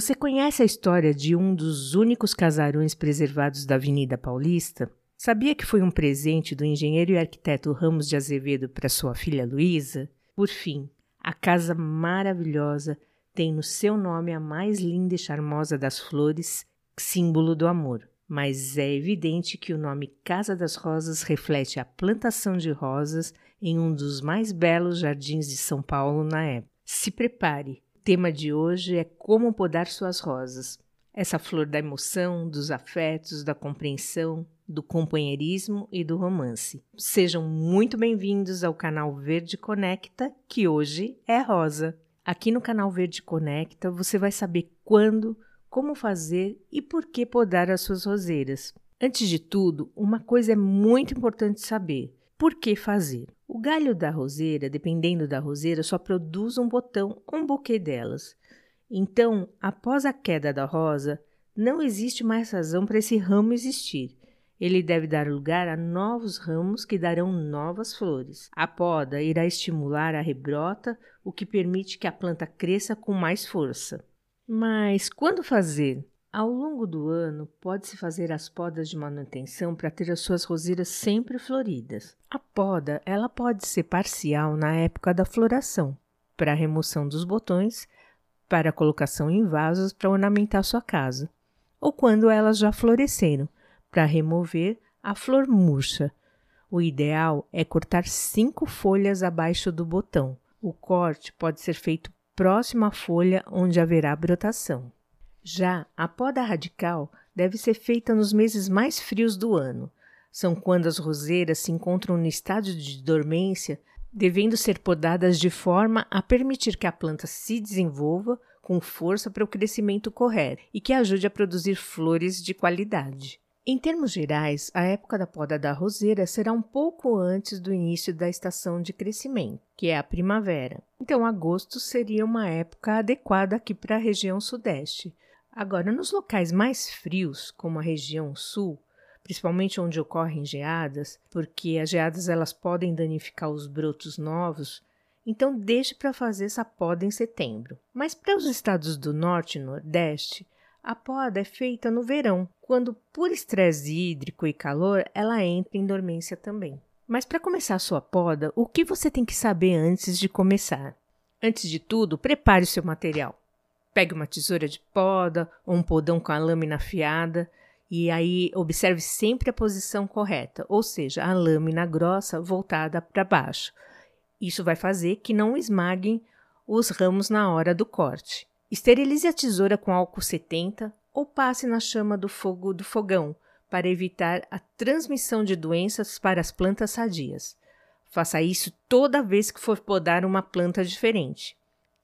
Você conhece a história de um dos únicos casarões preservados da Avenida Paulista? Sabia que foi um presente do engenheiro e arquiteto Ramos de Azevedo para sua filha Luísa? Por fim, a casa maravilhosa tem no seu nome a mais linda e charmosa das flores, símbolo do amor. Mas é evidente que o nome Casa das Rosas reflete a plantação de rosas em um dos mais belos jardins de São Paulo na época. Se prepare, tema de hoje é como podar suas rosas. Essa flor da emoção, dos afetos, da compreensão, do companheirismo e do romance. Sejam muito bem-vindos ao canal Verde Conecta, que hoje é rosa. Aqui no canal Verde Conecta você vai saber quando, como fazer e por que podar as suas roseiras. Antes de tudo, uma coisa é muito importante saber: por que fazer? O galho da roseira, dependendo da roseira, só produz um botão um buquê delas. Então, após a queda da rosa, não existe mais razão para esse ramo existir. Ele deve dar lugar a novos ramos que darão novas flores. A poda irá estimular a rebrota, o que permite que a planta cresça com mais força. Mas quando fazer? Ao longo do ano, pode-se fazer as podas de manutenção para ter as suas roseiras sempre floridas. A poda ela pode ser parcial na época da floração, para remoção dos botões, para colocação em vasos para ornamentar sua casa, ou quando elas já floresceram, para remover a flor murcha. O ideal é cortar cinco folhas abaixo do botão. O corte pode ser feito próximo à folha onde haverá brotação. Já a poda radical deve ser feita nos meses mais frios do ano. São quando as roseiras se encontram no estágio de dormência, devendo ser podadas de forma a permitir que a planta se desenvolva com força para o crescimento correto e que ajude a produzir flores de qualidade. Em termos gerais, a época da poda da roseira será um pouco antes do início da estação de crescimento, que é a primavera. Então, agosto seria uma época adequada aqui para a região sudeste. Agora, nos locais mais frios, como a região sul, principalmente onde ocorrem geadas, porque as geadas elas podem danificar os brotos novos, então deixe para fazer essa poda em setembro. Mas para os estados do norte e nordeste, a poda é feita no verão, quando, por estresse hídrico e calor, ela entra em dormência também. Mas para começar a sua poda, o que você tem que saber antes de começar? Antes de tudo, prepare o seu material. Pegue uma tesoura de poda ou um podão com a lâmina afiada e aí observe sempre a posição correta, ou seja, a lâmina grossa voltada para baixo. Isso vai fazer que não esmaguem os ramos na hora do corte. Esterilize a tesoura com álcool 70 ou passe na chama do fogo do fogão para evitar a transmissão de doenças para as plantas sadias. Faça isso toda vez que for podar uma planta diferente.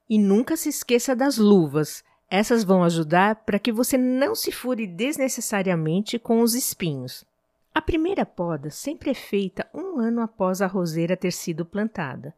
E nunca se esqueça das luvas. Essas vão ajudar para que você não se fure desnecessariamente com os espinhos. A primeira poda sempre é feita um ano após a roseira ter sido plantada.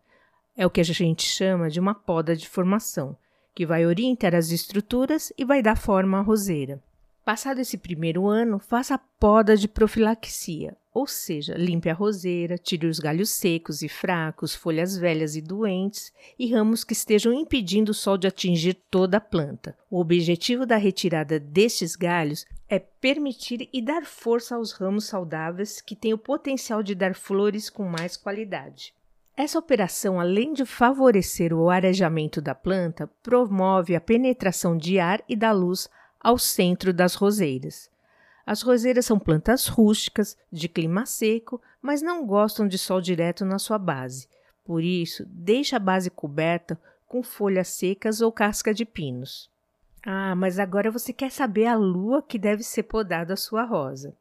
É o que a gente chama de uma poda de formação que vai orientar as estruturas e vai dar forma à roseira. Passado esse primeiro ano, faça a poda de profilaxia, ou seja, limpe a roseira, tire os galhos secos e fracos, folhas velhas e doentes e ramos que estejam impedindo o sol de atingir toda a planta. O objetivo da retirada destes galhos é permitir e dar força aos ramos saudáveis que têm o potencial de dar flores com mais qualidade. Essa operação, além de favorecer o arejamento da planta, promove a penetração de ar e da luz ao centro das roseiras. As roseiras são plantas rústicas, de clima seco, mas não gostam de sol direto na sua base. Por isso, deixe a base coberta com folhas secas ou casca de pinos. Ah, mas agora você quer saber a lua que deve ser podada a sua rosa.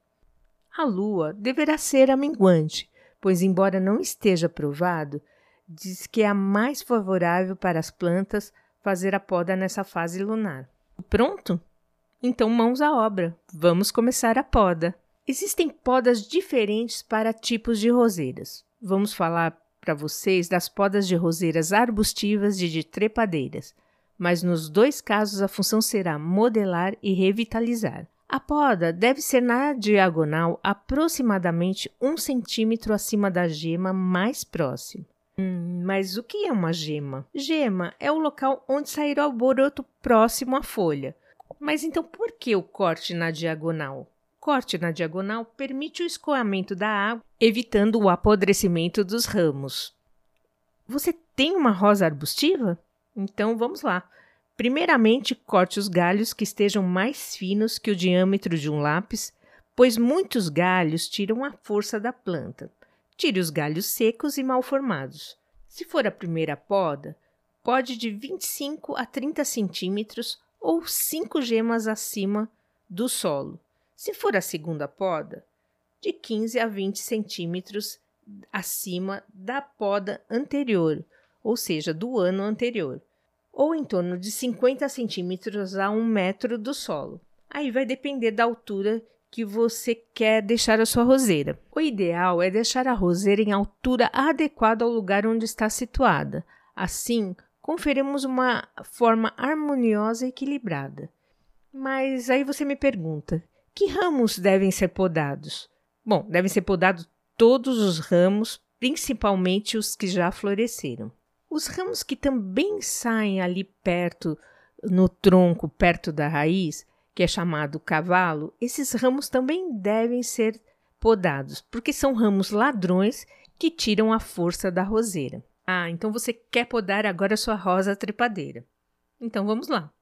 A lua deverá ser a minguante, pois, embora não esteja provado, diz que é a mais favorável para as plantas fazer a poda nessa fase lunar. Pronto? Então, mãos à obra. Vamos começar a poda. Existem podas diferentes para tipos de roseiras. Vamos falar para vocês das podas de roseiras arbustivas e de trepadeiras, mas nos dois casos a função será modelar e revitalizar. A poda deve ser na diagonal aproximadamente um centímetro acima da gema mais próxima. Hum, mas o que é uma gema? Gema é o local onde sairá o broto próximo à folha. Mas então por que o corte na diagonal? Corte na diagonal permite o escoamento da água, evitando o apodrecimento dos ramos. Você tem uma rosa arbustiva? Então vamos lá. Primeiramente, corte os galhos que estejam mais finos que o diâmetro de um lápis, pois muitos galhos tiram a força da planta. Tire os galhos secos e mal formados. Se for a primeira poda, pode de 25 a 30 centímetros ou 5 gemas acima do solo. Se for a segunda poda, de 15 a 20 centímetros acima da poda anterior, ou seja, do ano anterior, ou em torno de 50 centímetros a 1 metro do solo. Aí vai depender da altura que você quer deixar a sua roseira. O ideal é deixar a roseira em altura adequada ao lugar onde está situada. Assim, conferimos uma forma harmoniosa e equilibrada. Mas aí você me pergunta: que ramos devem ser podados? Bom, devem ser podados todos os ramos, principalmente os que já floresceram. Os ramos que também saem ali perto, no tronco, perto da raiz, que é chamado cavalo, esses ramos também devem ser podados, porque são ramos ladrões que tiram a força da roseira. Ah, então você quer podar agora sua rosa trepadeira. Então vamos lá.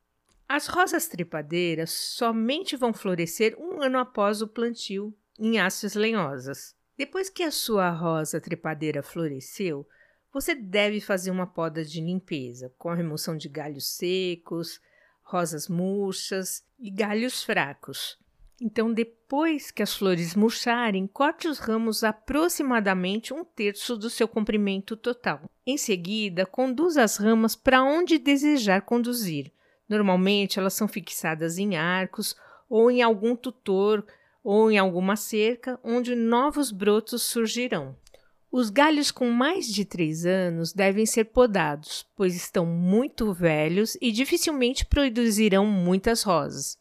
As rosas trepadeiras somente vão florescer um ano após o plantio em hastes lenhosas. Depois que a sua rosa trepadeira floresceu, você deve fazer uma poda de limpeza, com a remoção de galhos secos, rosas murchas e galhos fracos. Então, depois que as flores murcharem, corte os ramos aproximadamente um terço do seu comprimento total. Em seguida, conduza as ramas para onde desejar conduzir. Normalmente, elas são fixadas em arcos ou em algum tutor ou em alguma cerca onde novos brotos surgirão. Os galhos com mais de três anos devem ser podados, pois estão muito velhos e dificilmente produzirão muitas rosas.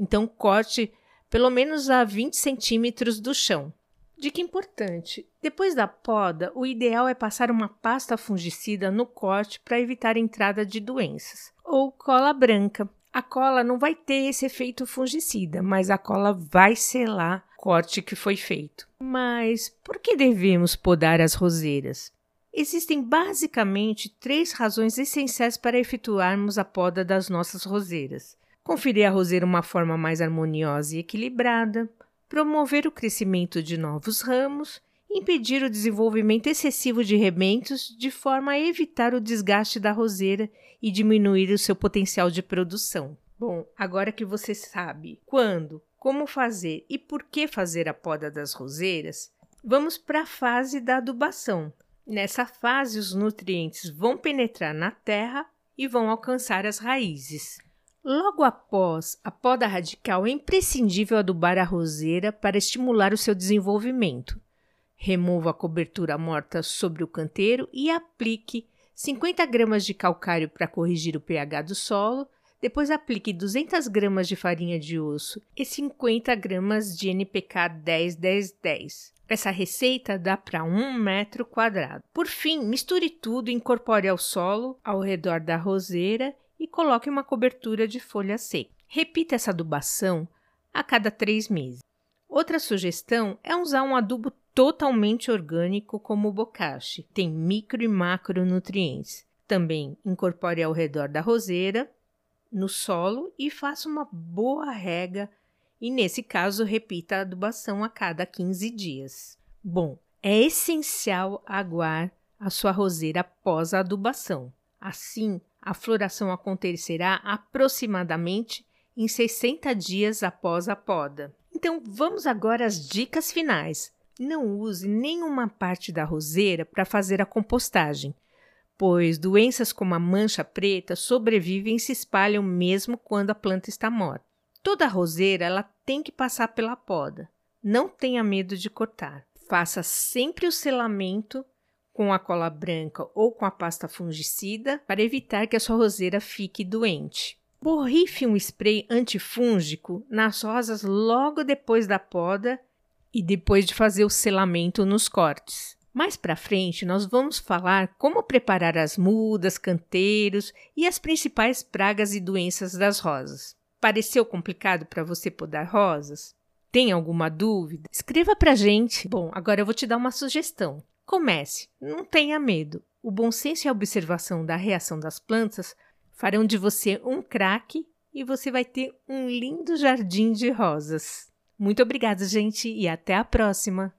Então, corte pelo menos a 20 centímetros do chão. Dica importante: depois da poda, o ideal é passar uma pasta fungicida no corte para evitar a entrada de doenças, ou cola branca. A cola não vai ter esse efeito fungicida, mas a cola vai selar o corte que foi feito. Mas por que devemos podar as roseiras? Existem basicamente três razões essenciais para efetuarmos a poda das nossas roseiras conferir à roseira uma forma mais harmoniosa e equilibrada, promover o crescimento de novos ramos, impedir o desenvolvimento excessivo de rebentos de forma a evitar o desgaste da roseira e diminuir o seu potencial de produção. Bom, agora que você sabe quando, como fazer e por que fazer a poda das roseiras, vamos para a fase da adubação. Nessa fase, os nutrientes vão penetrar na terra e vão alcançar as raízes. Logo após a poda radical, é imprescindível adubar a roseira para estimular o seu desenvolvimento. Remova a cobertura morta sobre o canteiro e aplique 50 gramas de calcário para corrigir o pH do solo. Depois aplique 200 gramas de farinha de osso e 50 gramas de NPK 10-10-10. Essa receita dá para um metro quadrado. Por fim, misture tudo e incorpore ao solo ao redor da roseira coloque uma cobertura de folha seca. Repita essa adubação a cada três meses. Outra sugestão é usar um adubo totalmente orgânico como o bocashi, tem micro e macronutrientes. Também incorpore ao redor da roseira, no solo e faça uma boa rega e nesse caso repita a adubação a cada 15 dias. Bom, é essencial aguar a sua roseira após a adubação. Assim, a floração acontecerá aproximadamente em 60 dias após a poda. Então, vamos agora às dicas finais. Não use nenhuma parte da roseira para fazer a compostagem, pois doenças como a mancha preta sobrevivem e se espalham mesmo quando a planta está morta. Toda roseira ela tem que passar pela poda. Não tenha medo de cortar. Faça sempre o selamento com a cola branca ou com a pasta fungicida para evitar que a sua roseira fique doente. Borrife um spray antifúngico nas rosas logo depois da poda e depois de fazer o selamento nos cortes. Mais para frente, nós vamos falar como preparar as mudas, canteiros e as principais pragas e doenças das rosas. Pareceu complicado para você podar rosas? Tem alguma dúvida? Escreva para gente. Bom, agora eu vou te dar uma sugestão. Comece, não tenha medo. O bom senso e a observação da reação das plantas farão de você um craque e você vai ter um lindo jardim de rosas. Muito obrigada, gente, e até a próxima!